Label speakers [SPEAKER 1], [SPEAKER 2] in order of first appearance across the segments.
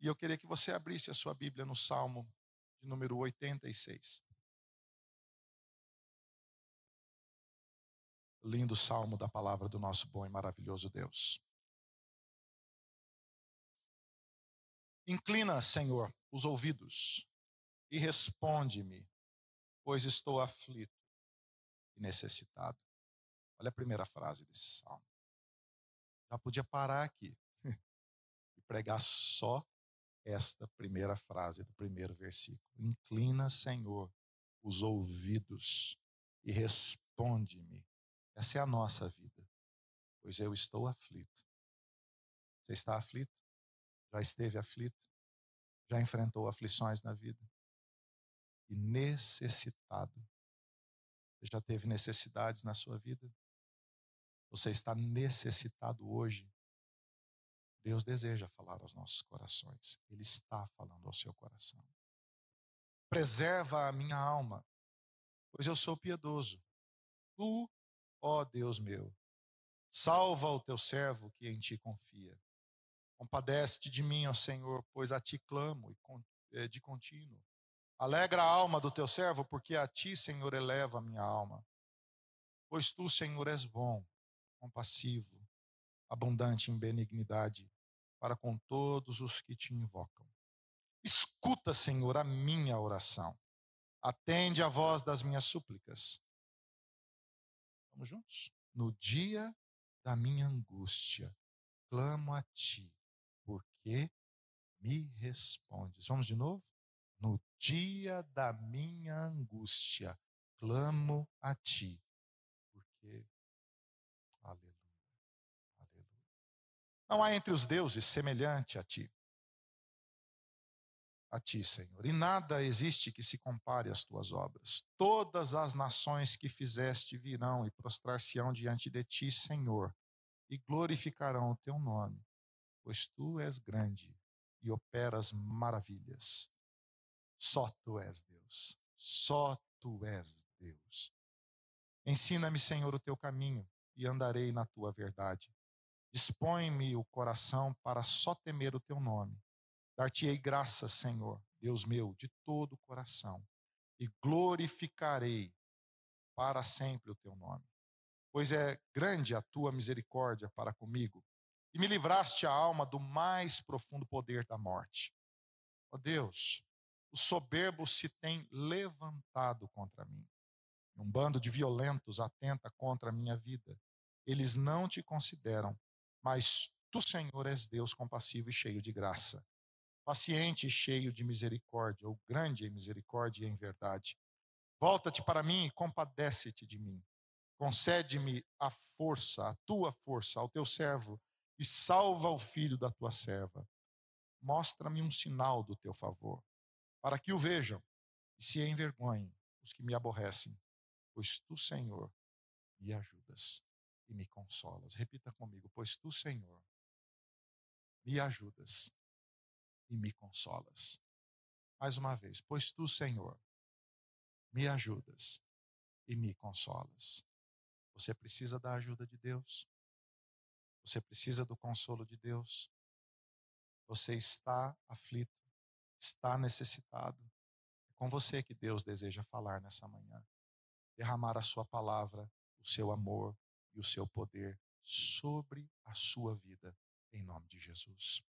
[SPEAKER 1] E eu queria que você abrisse a sua Bíblia no Salmo de número 86. Lindo salmo da palavra do nosso bom e maravilhoso Deus. Inclina, Senhor, os ouvidos e responde-me, pois estou aflito e necessitado. Olha a primeira frase desse salmo. Já podia parar aqui e pregar só esta primeira frase do primeiro versículo. Inclina, Senhor, os ouvidos e responde-me. Essa é a nossa vida, pois eu estou aflito. Você está aflito? Já esteve aflito? Já enfrentou aflições na vida? E necessitado? Você já teve necessidades na sua vida? Você está necessitado hoje Deus deseja falar aos nossos corações. Ele está falando ao seu coração. Preserva a minha alma, pois eu sou piedoso. Tu, ó Deus meu, salva o teu servo que em ti confia. Compadece-te de mim, ó Senhor, pois a ti clamo eh, de contínuo. Alegra a alma do teu servo, porque a ti, Senhor, eleva a minha alma. Pois tu, Senhor, és bom, compassivo, abundante em benignidade para com todos os que te invocam. Escuta, Senhor, a minha oração. Atende a voz das minhas súplicas. Vamos juntos? No dia da minha angústia, clamo a ti, porque me respondes. Vamos de novo? No dia da minha angústia, clamo a ti, Não há entre os deuses semelhante a ti. A ti, Senhor. E nada existe que se compare às tuas obras. Todas as nações que fizeste virão e prostrar-se-ão diante de ti, Senhor, e glorificarão o teu nome, pois tu és grande e operas maravilhas. Só tu és Deus. Só tu és Deus. Ensina-me, Senhor, o teu caminho e andarei na tua verdade. Dispõe-me o coração para só temer o teu nome. Dar-te-ei graças, Senhor, Deus meu, de todo o coração, e glorificarei para sempre o teu nome. Pois é grande a tua misericórdia para comigo, e me livraste a alma do mais profundo poder da morte. Ó oh Deus, o soberbo se tem levantado contra mim. Um bando de violentos atenta contra a minha vida. Eles não te consideram mas tu, Senhor, és Deus compassivo e cheio de graça, paciente e cheio de misericórdia, ou grande em misericórdia e em verdade. Volta-te para mim e compadece-te de mim. Concede-me a força, a tua força, ao teu servo, e salva o filho da tua serva. Mostra-me um sinal do teu favor, para que o vejam e se envergonhem os que me aborrecem, pois tu, Senhor, me ajudas e me consolas. Repita comigo: Pois tu, Senhor, me ajudas e me consolas. Mais uma vez: Pois tu, Senhor, me ajudas e me consolas. Você precisa da ajuda de Deus. Você precisa do consolo de Deus. Você está aflito, está necessitado. É com você que Deus deseja falar nessa manhã. Derramar a sua palavra, o seu amor, e o seu poder sobre a sua vida, em nome de Jesus.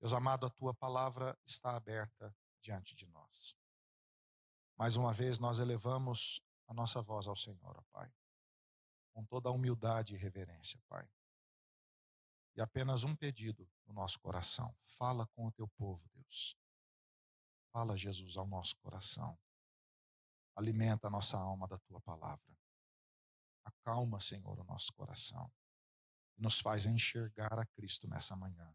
[SPEAKER 1] Deus amado, a tua palavra está aberta diante de nós. Mais uma vez, nós elevamos a nossa voz ao Senhor, ó Pai, com toda a humildade e reverência, Pai. E apenas um pedido no nosso coração: fala com o teu povo, Deus. Fala, Jesus, ao nosso coração. Alimenta a nossa alma da tua palavra. Acalma, Senhor, o nosso coração e nos faz enxergar a Cristo nessa manhã.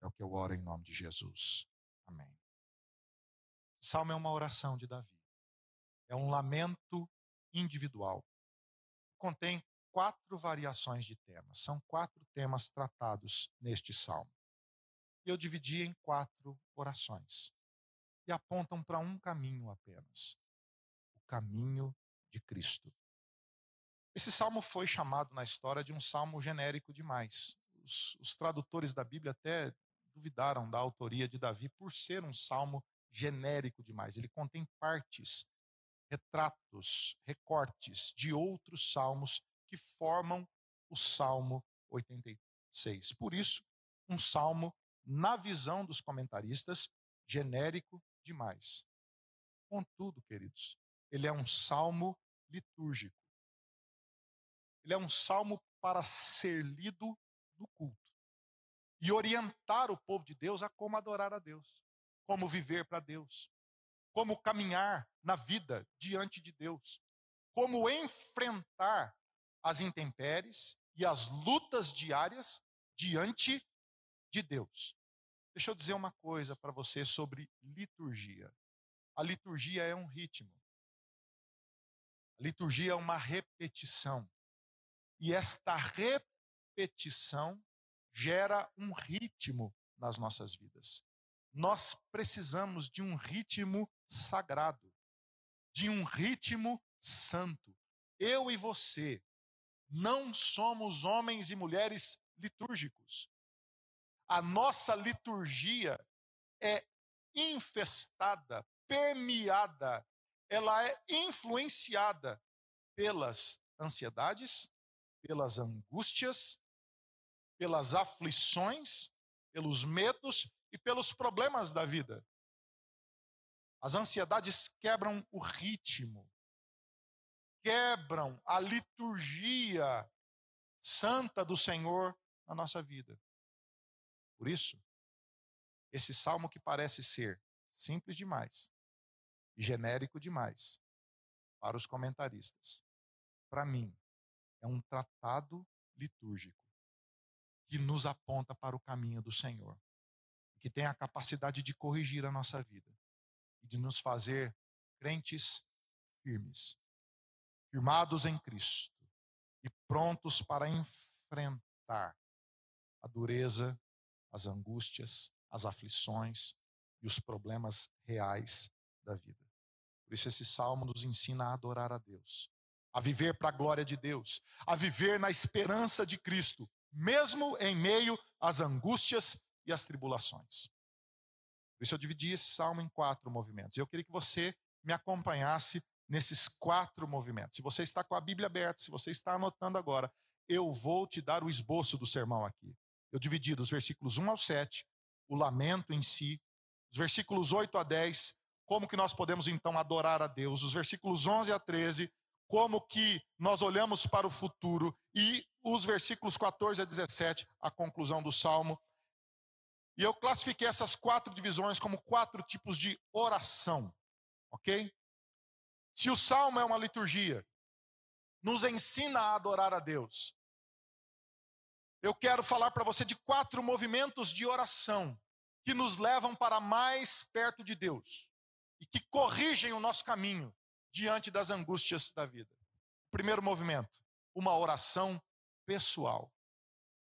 [SPEAKER 1] É o que eu oro em nome de Jesus. Amém. Salmo é uma oração de Davi. É um lamento individual. Contém quatro variações de temas. São quatro temas tratados neste salmo. E eu dividi em quatro orações. E apontam para um caminho apenas: o caminho de Cristo. Esse salmo foi chamado na história de um salmo genérico demais. Os, os tradutores da Bíblia até duvidaram da autoria de Davi por ser um salmo genérico demais. Ele contém partes, retratos, recortes de outros salmos que formam o Salmo 86. Por isso, um salmo, na visão dos comentaristas, genérico demais. Contudo, queridos, ele é um salmo litúrgico. Ele é um salmo para ser lido no culto e orientar o povo de Deus a como adorar a Deus, como viver para Deus, como caminhar na vida diante de Deus, como enfrentar as intempéries e as lutas diárias diante de Deus. Deixa eu dizer uma coisa para você sobre liturgia. A liturgia é um ritmo. A liturgia é uma repetição. E esta repetição gera um ritmo nas nossas vidas. Nós precisamos de um ritmo sagrado, de um ritmo santo. Eu e você não somos homens e mulheres litúrgicos. A nossa liturgia é infestada, permeada, ela é influenciada pelas ansiedades, pelas angústias, pelas aflições, pelos medos e pelos problemas da vida. As ansiedades quebram o ritmo, quebram a liturgia santa do Senhor na nossa vida. Por isso, esse salmo que parece ser simples demais genérico demais para os comentaristas, para mim, é um tratado litúrgico que nos aponta para o caminho do Senhor, que tem a capacidade de corrigir a nossa vida e de nos fazer crentes firmes, firmados em Cristo e prontos para enfrentar a dureza as angústias, as aflições e os problemas reais da vida. Por isso, esse salmo nos ensina a adorar a Deus, a viver para a glória de Deus, a viver na esperança de Cristo, mesmo em meio às angústias e às tribulações. Por isso, eu dividi esse salmo em quatro movimentos. Eu queria que você me acompanhasse nesses quatro movimentos. Se você está com a Bíblia aberta, se você está anotando agora, eu vou te dar o esboço do sermão aqui. Eu dividi dos versículos 1 ao 7, o lamento em si, os versículos 8 a 10, como que nós podemos então adorar a Deus, os versículos 11 a 13, como que nós olhamos para o futuro e os versículos 14 a 17, a conclusão do salmo. E eu classifiquei essas quatro divisões como quatro tipos de oração, ok? Se o salmo é uma liturgia, nos ensina a adorar a Deus eu quero falar para você de quatro movimentos de oração que nos levam para mais perto de Deus e que corrigem o nosso caminho diante das angústias da vida. Primeiro movimento, uma oração pessoal.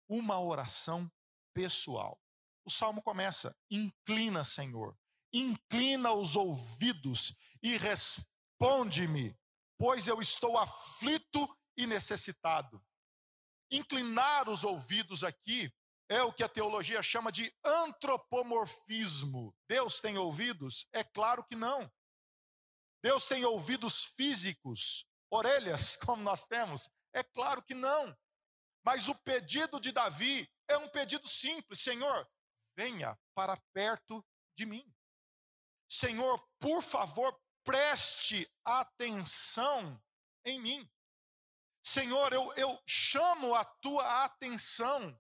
[SPEAKER 1] Uma oração pessoal. O salmo começa: Inclina, Senhor, inclina os ouvidos e responde-me, pois eu estou aflito e necessitado. Inclinar os ouvidos aqui é o que a teologia chama de antropomorfismo. Deus tem ouvidos? É claro que não. Deus tem ouvidos físicos, orelhas, como nós temos? É claro que não. Mas o pedido de Davi é um pedido simples: Senhor, venha para perto de mim. Senhor, por favor, preste atenção em mim. Senhor, eu, eu chamo a tua atenção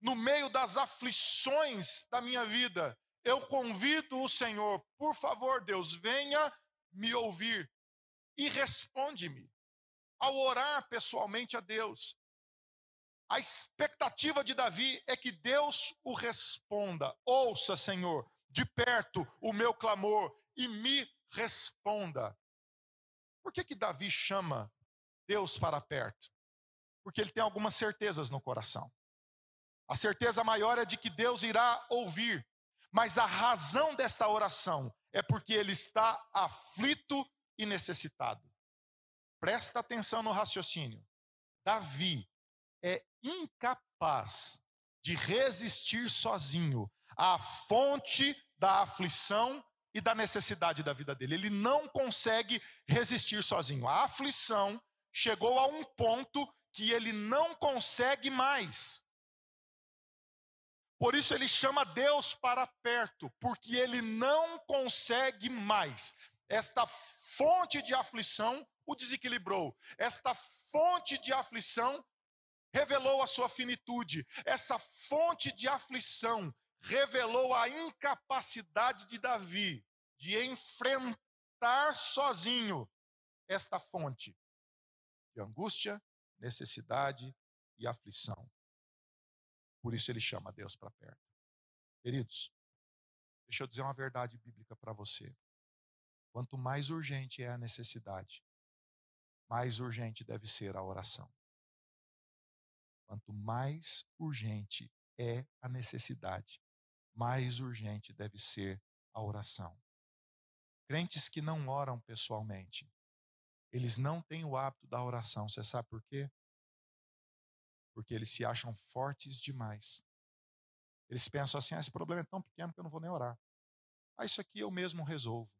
[SPEAKER 1] no meio das aflições da minha vida. Eu convido o Senhor, por favor, Deus, venha me ouvir e responde-me. Ao orar pessoalmente a Deus, a expectativa de Davi é que Deus o responda. Ouça, Senhor, de perto o meu clamor e me responda. Por que que Davi chama Deus para perto? Porque ele tem algumas certezas no coração. A certeza maior é de que Deus irá ouvir, mas a razão desta oração é porque ele está aflito e necessitado. Presta atenção no raciocínio. Davi é incapaz de resistir sozinho a fonte da aflição e da necessidade da vida dele. Ele não consegue resistir sozinho. A aflição chegou a um ponto que ele não consegue mais. Por isso ele chama Deus para perto, porque ele não consegue mais. Esta fonte de aflição o desequilibrou. Esta fonte de aflição revelou a sua finitude. Essa fonte de aflição revelou a incapacidade de Davi de enfrentar sozinho esta fonte de angústia, necessidade e aflição. Por isso ele chama Deus para perto. Queridos, deixa eu dizer uma verdade bíblica para você. Quanto mais urgente é a necessidade, mais urgente deve ser a oração. Quanto mais urgente é a necessidade, mais urgente deve ser a oração. Crentes que não oram pessoalmente, eles não têm o hábito da oração. Você sabe por quê? Porque eles se acham fortes demais. Eles pensam assim: ah, esse problema é tão pequeno que eu não vou nem orar. Ah, isso aqui eu mesmo resolvo.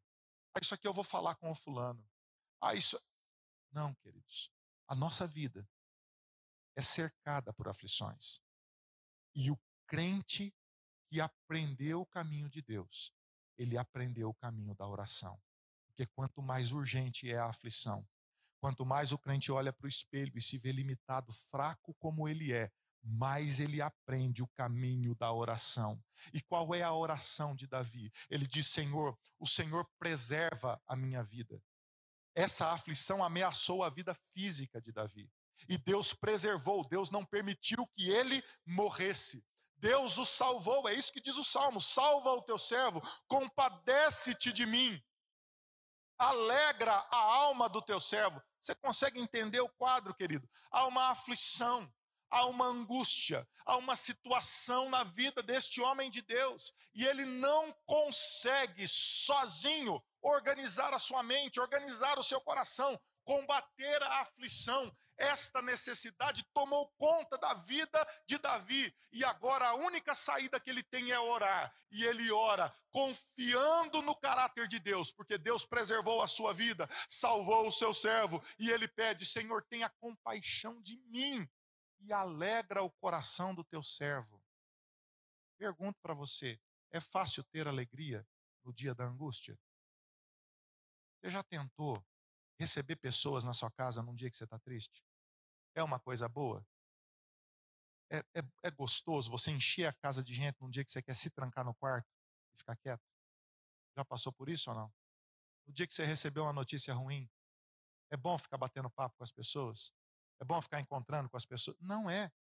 [SPEAKER 1] Ah, isso aqui eu vou falar com o fulano. Ah, isso. Não, queridos. A nossa vida é cercada por aflições. E o crente que aprendeu o caminho de Deus, ele aprendeu o caminho da oração. Porque quanto mais urgente é a aflição, quanto mais o crente olha para o espelho e se vê limitado, fraco como ele é, mais ele aprende o caminho da oração. E qual é a oração de Davi? Ele diz: Senhor, o Senhor preserva a minha vida. Essa aflição ameaçou a vida física de Davi. E Deus preservou, Deus não permitiu que ele morresse. Deus o salvou, é isso que diz o salmo: salva o teu servo, compadece-te de mim, alegra a alma do teu servo. Você consegue entender o quadro, querido? Há uma aflição, há uma angústia, há uma situação na vida deste homem de Deus, e ele não consegue sozinho organizar a sua mente, organizar o seu coração, combater a aflição, esta necessidade tomou conta da vida de Davi e agora a única saída que ele tem é orar. E ele ora confiando no caráter de Deus, porque Deus preservou a sua vida, salvou o seu servo e ele pede: Senhor, tenha compaixão de mim e alegra o coração do teu servo. Pergunto para você: é fácil ter alegria no dia da angústia? Você já tentou receber pessoas na sua casa num dia que você está triste? É uma coisa boa? É, é, é, gostoso você encher a casa de gente num dia que você quer se trancar no quarto e ficar quieto? Já passou por isso ou não? No dia que você recebeu uma notícia ruim, é bom ficar batendo papo com as pessoas? É bom ficar encontrando com as pessoas? Não é.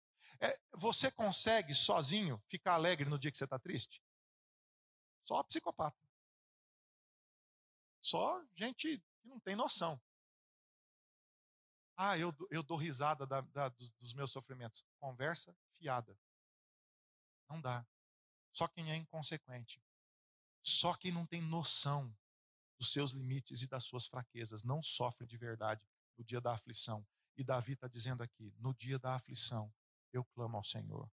[SPEAKER 1] é você consegue sozinho ficar alegre no dia que você está triste? Só psicopata. Só gente que não tem noção. Ah, eu, eu dou risada da, da, dos, dos meus sofrimentos. Conversa fiada. Não dá. Só quem é inconsequente. Só quem não tem noção dos seus limites e das suas fraquezas não sofre de verdade no dia da aflição. E Davi está dizendo aqui: no dia da aflição, eu clamo ao Senhor.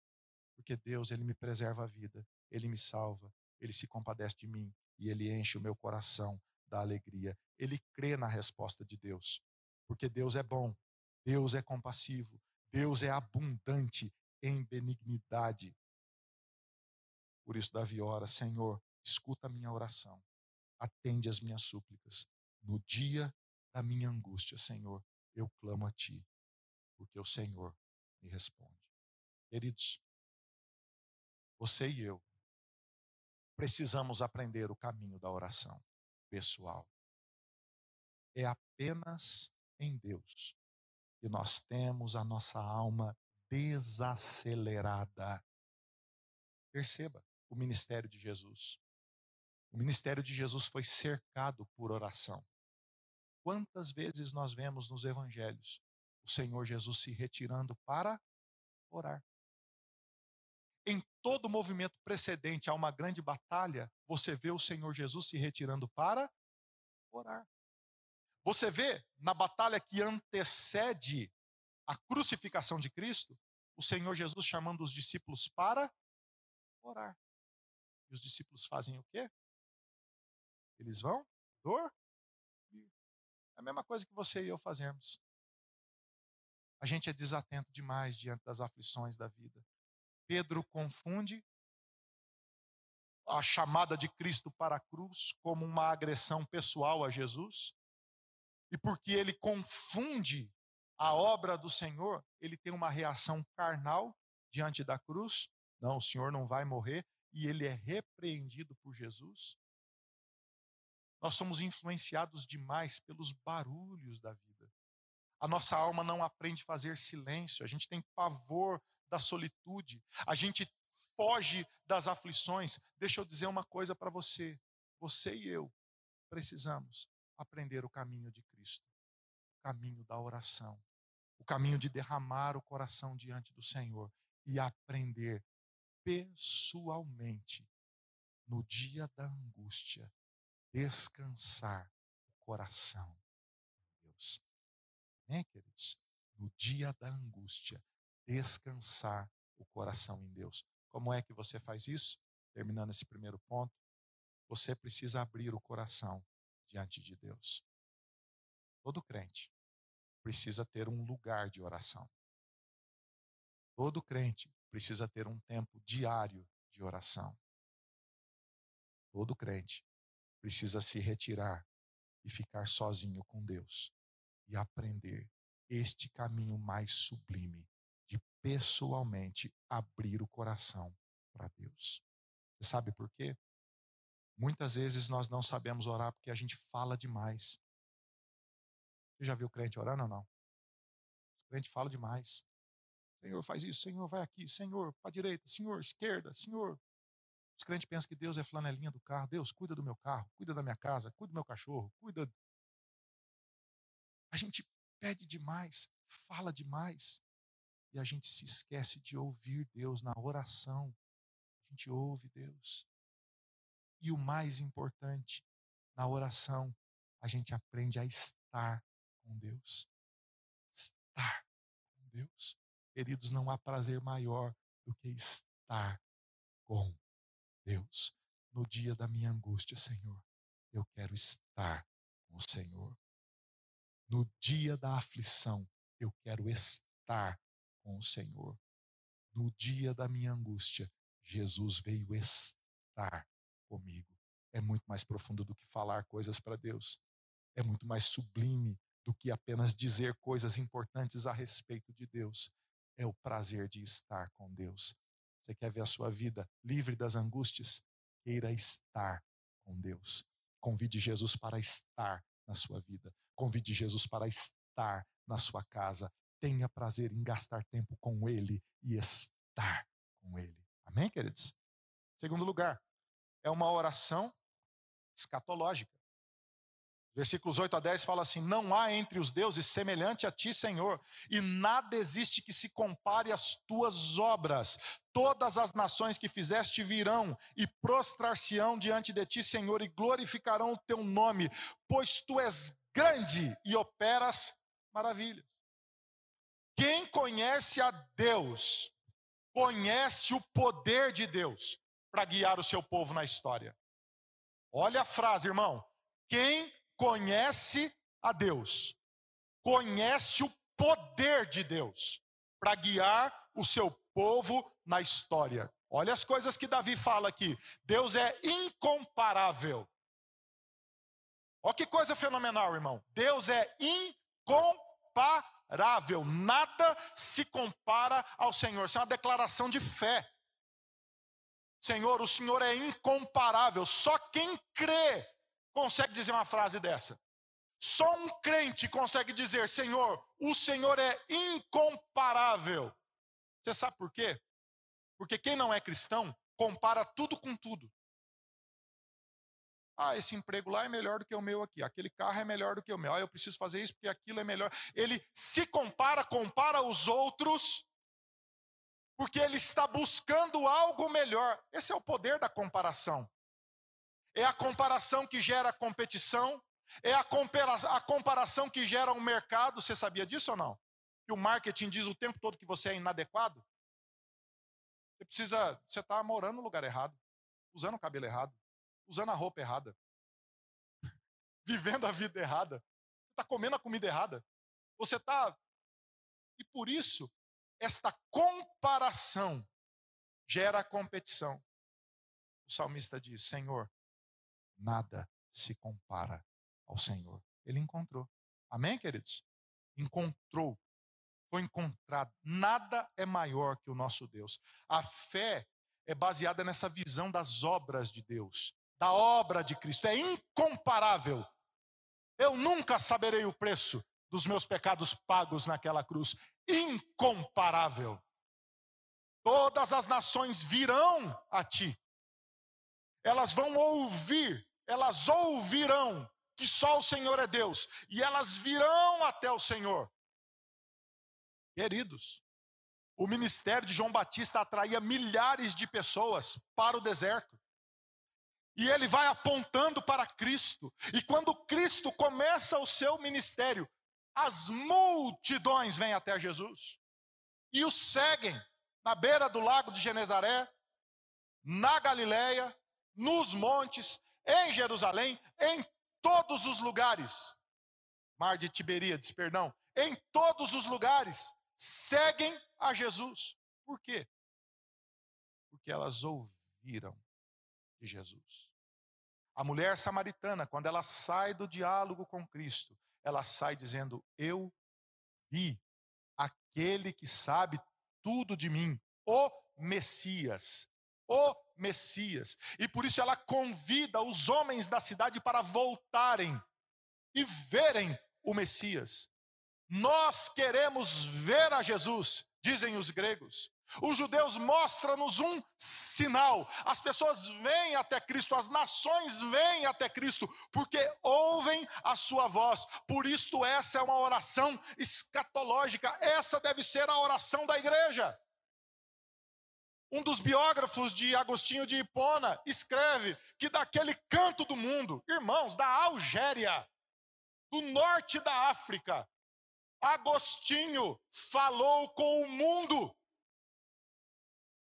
[SPEAKER 1] Porque Deus, Ele me preserva a vida, Ele me salva, Ele se compadece de mim e Ele enche o meu coração da alegria. Ele crê na resposta de Deus porque Deus é bom, Deus é compassivo, Deus é abundante em benignidade. Por isso, Davi ora: Senhor, escuta a minha oração, atende as minhas súplicas. No dia da minha angústia, Senhor, eu clamo a Ti, porque o Senhor me responde. Queridos, você e eu precisamos aprender o caminho da oração pessoal. É apenas em Deus. E nós temos a nossa alma desacelerada. Perceba o ministério de Jesus. O ministério de Jesus foi cercado por oração. Quantas vezes nós vemos nos evangelhos o Senhor Jesus se retirando para orar? Em todo movimento precedente a uma grande batalha, você vê o Senhor Jesus se retirando para orar. Você vê na batalha que antecede a crucificação de Cristo, o Senhor Jesus chamando os discípulos para orar. E os discípulos fazem o quê? Eles vão dor. É a mesma coisa que você e eu fazemos. A gente é desatento demais diante das aflições da vida. Pedro confunde a chamada de Cristo para a cruz como uma agressão pessoal a Jesus. E porque ele confunde a obra do Senhor, ele tem uma reação carnal diante da cruz. Não, o Senhor não vai morrer. E ele é repreendido por Jesus. Nós somos influenciados demais pelos barulhos da vida. A nossa alma não aprende a fazer silêncio, a gente tem pavor da solitude, a gente foge das aflições. Deixa eu dizer uma coisa para você: você e eu precisamos aprender o caminho de Cristo, o caminho da oração, o caminho de derramar o coração diante do Senhor e aprender pessoalmente, no dia da angústia, descansar o coração em Deus. Amém, queridos? No dia da angústia, descansar o coração em Deus. Como é que você faz isso? Terminando esse primeiro ponto, você precisa abrir o coração diante de Deus. Todo crente precisa ter um lugar de oração. Todo crente precisa ter um tempo diário de oração. Todo crente precisa se retirar e ficar sozinho com Deus e aprender este caminho mais sublime de pessoalmente abrir o coração para Deus. Você sabe por quê? Muitas vezes nós não sabemos orar porque a gente fala demais. Você já viu crente orando ou não? O crente fala demais. Senhor, faz isso, Senhor, vai aqui, Senhor, para a direita, Senhor, esquerda, Senhor, os crentes pensam que Deus é flanelinha do carro. Deus, cuida do meu carro, cuida da minha casa, cuida do meu cachorro, cuida. A gente pede demais, fala demais, e a gente se esquece de ouvir Deus na oração. A gente ouve Deus. E o mais importante, na oração, a gente aprende a estar com Deus. Estar com Deus. Queridos, não há prazer maior do que estar com Deus, no dia da minha angústia, Senhor, eu quero estar com o Senhor. No dia da aflição, eu quero estar com o Senhor. No dia da minha angústia, Jesus veio estar comigo. É muito mais profundo do que falar coisas para Deus. É muito mais sublime do que apenas dizer coisas importantes a respeito de Deus. É o prazer de estar com Deus. Você quer ver a sua vida livre das angústias? Queira estar com Deus. Convide Jesus para estar na sua vida. Convide Jesus para estar na sua casa. Tenha prazer em gastar tempo com Ele e estar com Ele. Amém, queridos? Segundo lugar, é uma oração escatológica. Versículos 8 a 10 fala assim: Não há entre os deuses semelhante a ti, Senhor, e nada existe que se compare às tuas obras. Todas as nações que fizeste virão e prostrar-se-ão diante de ti, Senhor, e glorificarão o teu nome, pois tu és grande e operas maravilhas. Quem conhece a Deus, conhece o poder de Deus para guiar o seu povo na história. Olha a frase, irmão. Quem conhece a Deus, conhece o poder de Deus para guiar o seu povo na história. Olha as coisas que Davi fala aqui. Deus é incomparável. Olha que coisa fenomenal, irmão. Deus é incomparável. Nada se compara ao Senhor. Isso é uma declaração de fé. Senhor, o Senhor é incomparável. Só quem crê consegue dizer uma frase dessa. Só um crente consegue dizer: Senhor, o Senhor é incomparável. Você sabe por quê? Porque quem não é cristão compara tudo com tudo. Ah, esse emprego lá é melhor do que o meu aqui. Aquele carro é melhor do que o meu. Ah, eu preciso fazer isso porque aquilo é melhor. Ele se compara, compara os outros, porque ele está buscando algo melhor. Esse é o poder da comparação é a comparação que gera competição, é a, compara a comparação que gera um mercado. Você sabia disso ou não? Que o marketing diz o tempo todo que você é inadequado? Você precisa, você está morando no lugar errado. usando o cabelo errado, usando a roupa errada, vivendo a vida errada, está comendo a comida errada, você está. E por isso, esta comparação gera competição. O salmista diz: Senhor, nada se compara ao Senhor. Ele encontrou. Amém, queridos? Encontrou. Foi encontrado. Nada é maior que o nosso Deus. A fé é baseada nessa visão das obras de Deus, da obra de Cristo. É incomparável. Eu nunca saberei o preço dos meus pecados pagos naquela cruz. Incomparável. Todas as nações virão a ti. Elas vão ouvir, elas ouvirão que só o Senhor é Deus, e elas virão até o Senhor. Queridos, o ministério de João Batista atraía milhares de pessoas para o deserto. E ele vai apontando para Cristo. E quando Cristo começa o seu ministério, as multidões vêm até Jesus e o seguem na beira do lago de Genezaré, na Galileia, nos montes, em Jerusalém, em todos os lugares. Mar de Tiberíades, perdão, em todos os lugares seguem a Jesus. Por quê? Porque elas ouviram de Jesus. A mulher samaritana, quando ela sai do diálogo com Cristo, ela sai dizendo: Eu vi aquele que sabe tudo de mim, o Messias. O Messias. E por isso ela convida os homens da cidade para voltarem e verem o Messias. Nós queremos ver a Jesus, dizem os gregos. Os judeus mostram-nos um sinal. As pessoas vêm até Cristo, as nações vêm até Cristo, porque ouvem a sua voz. Por isto, essa é uma oração escatológica. Essa deve ser a oração da igreja. Um dos biógrafos de Agostinho de Hipona escreve que daquele canto do mundo, irmãos, da Algéria, do norte da África, Agostinho falou com o mundo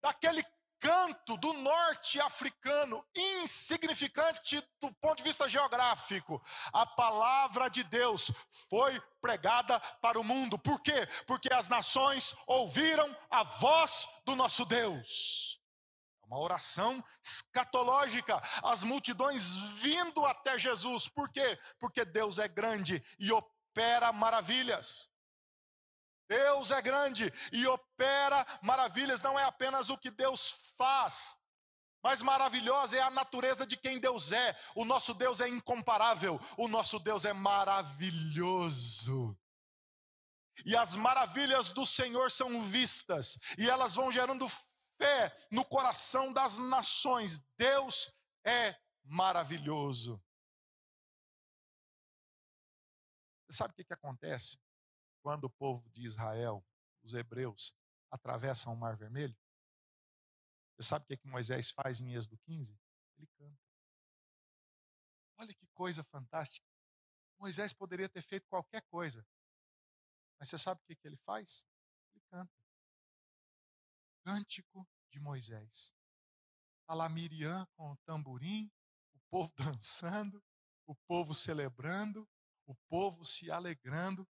[SPEAKER 1] daquele canto do norte africano, insignificante do ponto de vista geográfico, a palavra de Deus foi pregada para o mundo. Por quê? Porque as nações ouviram a voz do nosso Deus. É uma oração escatológica, as multidões vindo até Jesus. Por quê? Porque Deus é grande e opera maravilhas. Deus é grande e opera maravilhas, não é apenas o que Deus faz, mas maravilhosa é a natureza de quem Deus é. O nosso Deus é incomparável, o nosso Deus é maravilhoso. E as maravilhas do Senhor são vistas, e elas vão gerando fé no coração das nações. Deus é maravilhoso. Você sabe o que, que acontece? Quando o povo de Israel, os hebreus, atravessam o Mar Vermelho? Você sabe o que, que Moisés faz em Êxodo 15? Ele canta. Olha que coisa fantástica. Moisés poderia ter feito qualquer coisa. Mas você sabe o que, que ele faz? Ele canta. Cântico de Moisés. Está lá Miriam com o tamborim, o povo dançando, o povo celebrando, o povo se alegrando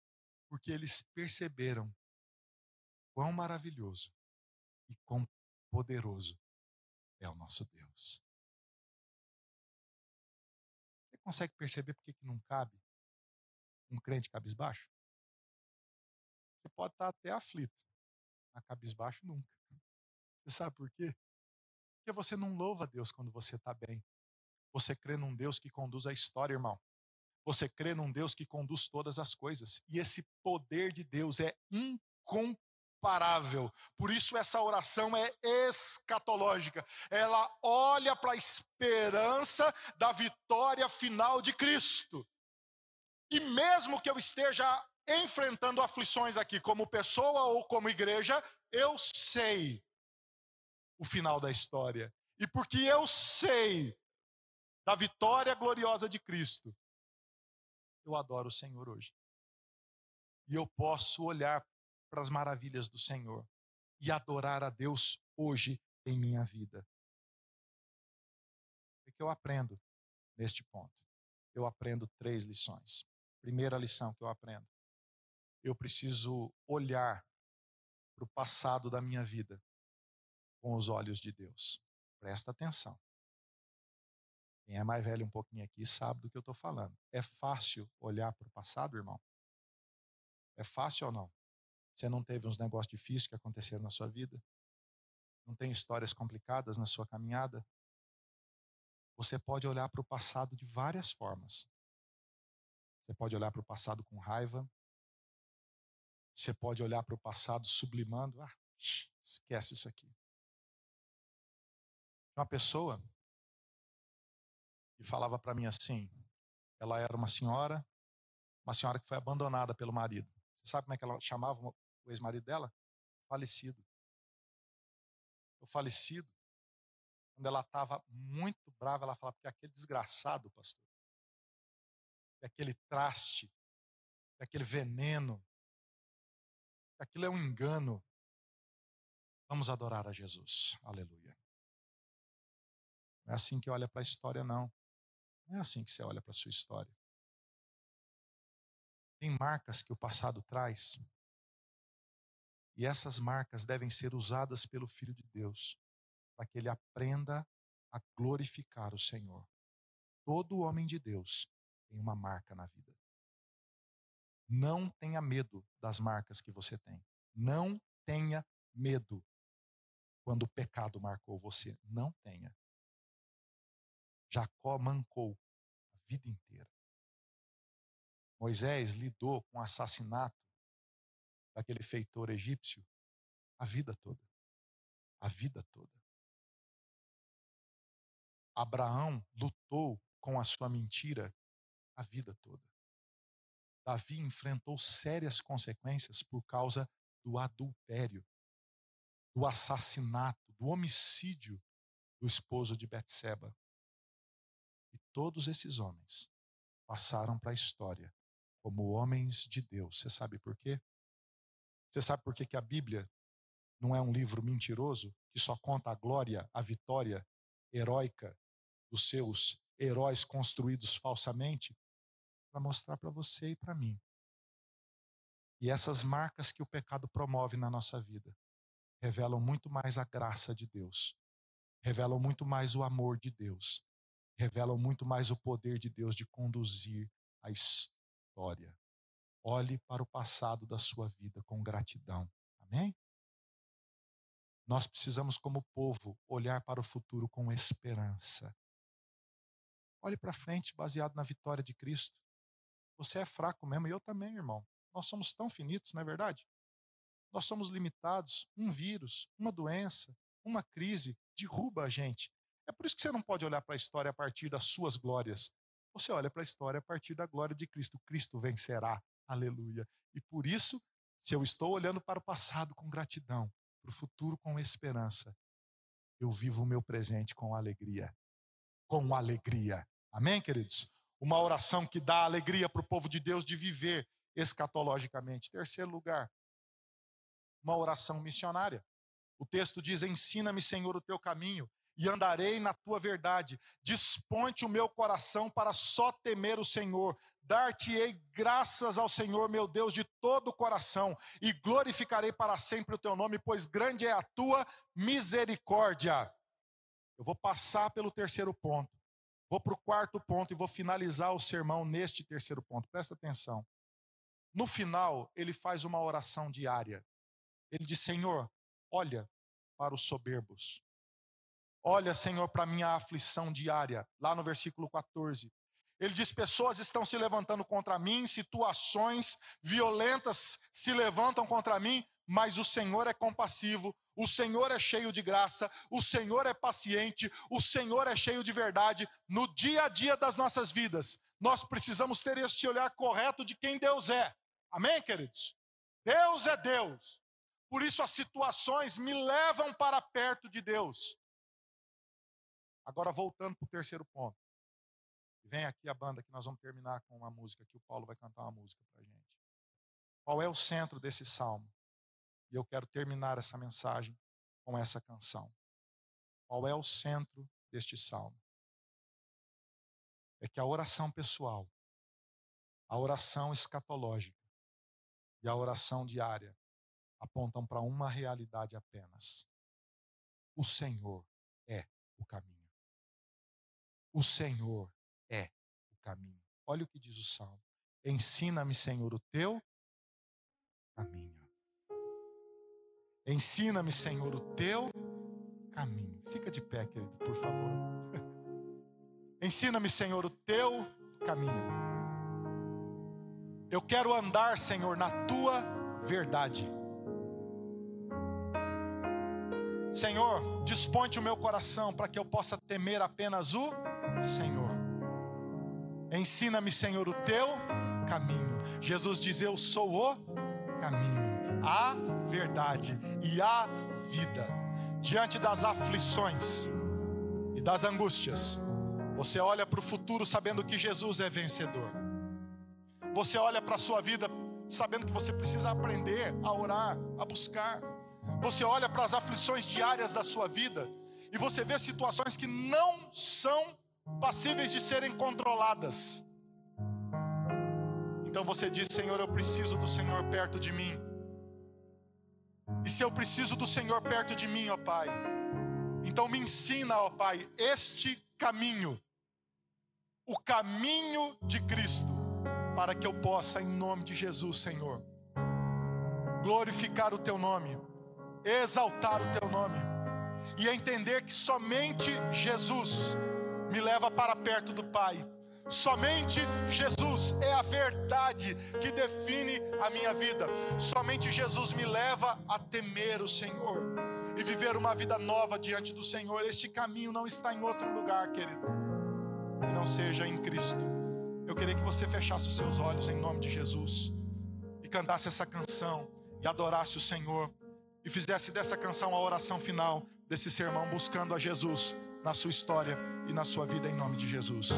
[SPEAKER 1] porque eles perceberam quão maravilhoso e quão poderoso é o nosso Deus. Você consegue perceber por que não cabe um crente cabisbaixo? Você pode estar até aflito, mas cabisbaixo nunca. Você sabe por quê? Porque você não louva a Deus quando você está bem. Você crê num Deus que conduz a história, irmão. Você crê num Deus que conduz todas as coisas. E esse poder de Deus é incomparável. Por isso, essa oração é escatológica. Ela olha para a esperança da vitória final de Cristo. E mesmo que eu esteja enfrentando aflições aqui, como pessoa ou como igreja, eu sei o final da história. E porque eu sei da vitória gloriosa de Cristo, eu adoro o Senhor hoje. E eu posso olhar para as maravilhas do Senhor e adorar a Deus hoje em minha vida. que eu aprendo neste ponto? Eu aprendo três lições. Primeira lição que eu aprendo: eu preciso olhar para o passado da minha vida com os olhos de Deus. Presta atenção. Quem é mais velho um pouquinho aqui sabe do que eu estou falando. É fácil olhar para o passado, irmão? É fácil ou não? Você não teve uns negócios difíceis que aconteceram na sua vida? Não tem histórias complicadas na sua caminhada? Você pode olhar para o passado de várias formas. Você pode olhar para o passado com raiva. Você pode olhar para o passado sublimando. Ah, esquece isso aqui. Uma pessoa e falava para mim assim: ela era uma senhora, uma senhora que foi abandonada pelo marido. Você sabe como é que ela chamava o ex-marido dela? Falecido. O falecido, quando ela estava muito brava, ela falava: porque aquele desgraçado, pastor, que aquele traste, que aquele veneno, aquilo é um engano. Vamos adorar a Jesus. Aleluia. Não é assim que olha para a história, não. Não é assim que você olha para a sua história. Tem marcas que o passado traz. E essas marcas devem ser usadas pelo Filho de Deus, para que ele aprenda a glorificar o Senhor. Todo homem de Deus tem uma marca na vida. Não tenha medo das marcas que você tem. Não tenha medo quando o pecado marcou você. Não tenha. Jacó mancou a vida inteira. Moisés lidou com o assassinato daquele feitor egípcio a vida toda. A vida toda. Abraão lutou com a sua mentira a vida toda. Davi enfrentou sérias consequências por causa do adultério, do assassinato, do homicídio do esposo de Betseba. Todos esses homens passaram para a história como homens de Deus. Você sabe por quê? Você sabe por quê que a Bíblia não é um livro mentiroso que só conta a glória, a vitória heróica dos seus heróis construídos falsamente? Para mostrar para você e para mim. E essas marcas que o pecado promove na nossa vida revelam muito mais a graça de Deus, revelam muito mais o amor de Deus, revelam muito mais o poder de Deus de conduzir a história. Olhe para o passado da sua vida com gratidão. Amém? Nós precisamos, como povo, olhar para o futuro com esperança. Olhe para frente, baseado na vitória de Cristo. Você é fraco mesmo, e eu também, irmão. Nós somos tão finitos, não é verdade? Nós somos limitados. Um vírus, uma doença, uma crise derruba a gente. É por isso que você não pode olhar para a história a partir das suas glórias. Você olha para a história a partir da glória de Cristo. Cristo vencerá. Aleluia. E por isso, se eu estou olhando para o passado com gratidão, para o futuro com esperança, eu vivo o meu presente com alegria. Com alegria. Amém, queridos? Uma oração que dá alegria para o povo de Deus de viver escatologicamente. Terceiro lugar, uma oração missionária. O texto diz: Ensina-me, Senhor, o teu caminho e andarei na tua verdade. Desponte o meu coração para só temer o Senhor. Dar-te-ei graças ao Senhor, meu Deus, de todo o coração, e glorificarei para sempre o teu nome, pois grande é a tua misericórdia. Eu vou passar pelo terceiro ponto, vou para o quarto ponto e vou finalizar o sermão neste terceiro ponto. Presta atenção. No final, ele faz uma oração diária. Ele diz: Senhor, olha para os soberbos, Olha, Senhor, para minha aflição diária, lá no versículo 14. Ele diz: pessoas estão se levantando contra mim, situações violentas se levantam contra mim, mas o Senhor é compassivo, o Senhor é cheio de graça, o Senhor é paciente, o Senhor é cheio de verdade no dia a dia das nossas vidas. Nós precisamos ter este olhar correto de quem Deus é. Amém, queridos? Deus é Deus. Por isso as situações me levam para perto de Deus. Agora, voltando para o terceiro ponto. Vem aqui a banda que nós vamos terminar com uma música que o Paulo vai cantar uma música para a gente. Qual é o centro desse salmo? E eu quero terminar essa mensagem com essa canção. Qual é o centro deste salmo? é que a oração pessoal, a oração escatológica e a oração diária apontam para uma realidade apenas. O Senhor é o caminho. O Senhor é o caminho. Olha o que diz o salmo. Ensina-me, Senhor, o teu caminho. Ensina-me, Senhor, o teu caminho. Fica de pé, querido, por favor. Ensina-me, Senhor, o teu caminho. Eu quero andar, Senhor, na tua verdade. Senhor, desponte o meu coração para que eu possa temer apenas o Senhor. Ensina-me, Senhor, o teu caminho. Jesus diz: Eu sou o caminho, a verdade e a vida. Diante das aflições e das angústias, você olha para o futuro sabendo que Jesus é vencedor. Você olha para a sua vida sabendo que você precisa aprender a orar, a buscar. Você olha para as aflições diárias da sua vida e você vê situações que não são passíveis de serem controladas. Então você diz: Senhor, eu preciso do Senhor perto de mim. E se eu preciso do Senhor perto de mim, ó Pai, então me ensina, ó Pai, este caminho, o caminho de Cristo, para que eu possa, em nome de Jesus, Senhor, glorificar o Teu nome, exaltar o Teu nome, e entender que somente Jesus me leva para perto do Pai. Somente Jesus é a verdade que define a minha vida. Somente Jesus me leva a temer o Senhor e viver uma vida nova diante do Senhor. Este caminho não está em outro lugar, querido, que não seja em Cristo. Eu queria que você fechasse os seus olhos em nome de Jesus e cantasse essa canção e adorasse o Senhor e fizesse dessa canção a oração final desse sermão buscando a Jesus na sua história e na sua vida em nome de Jesus.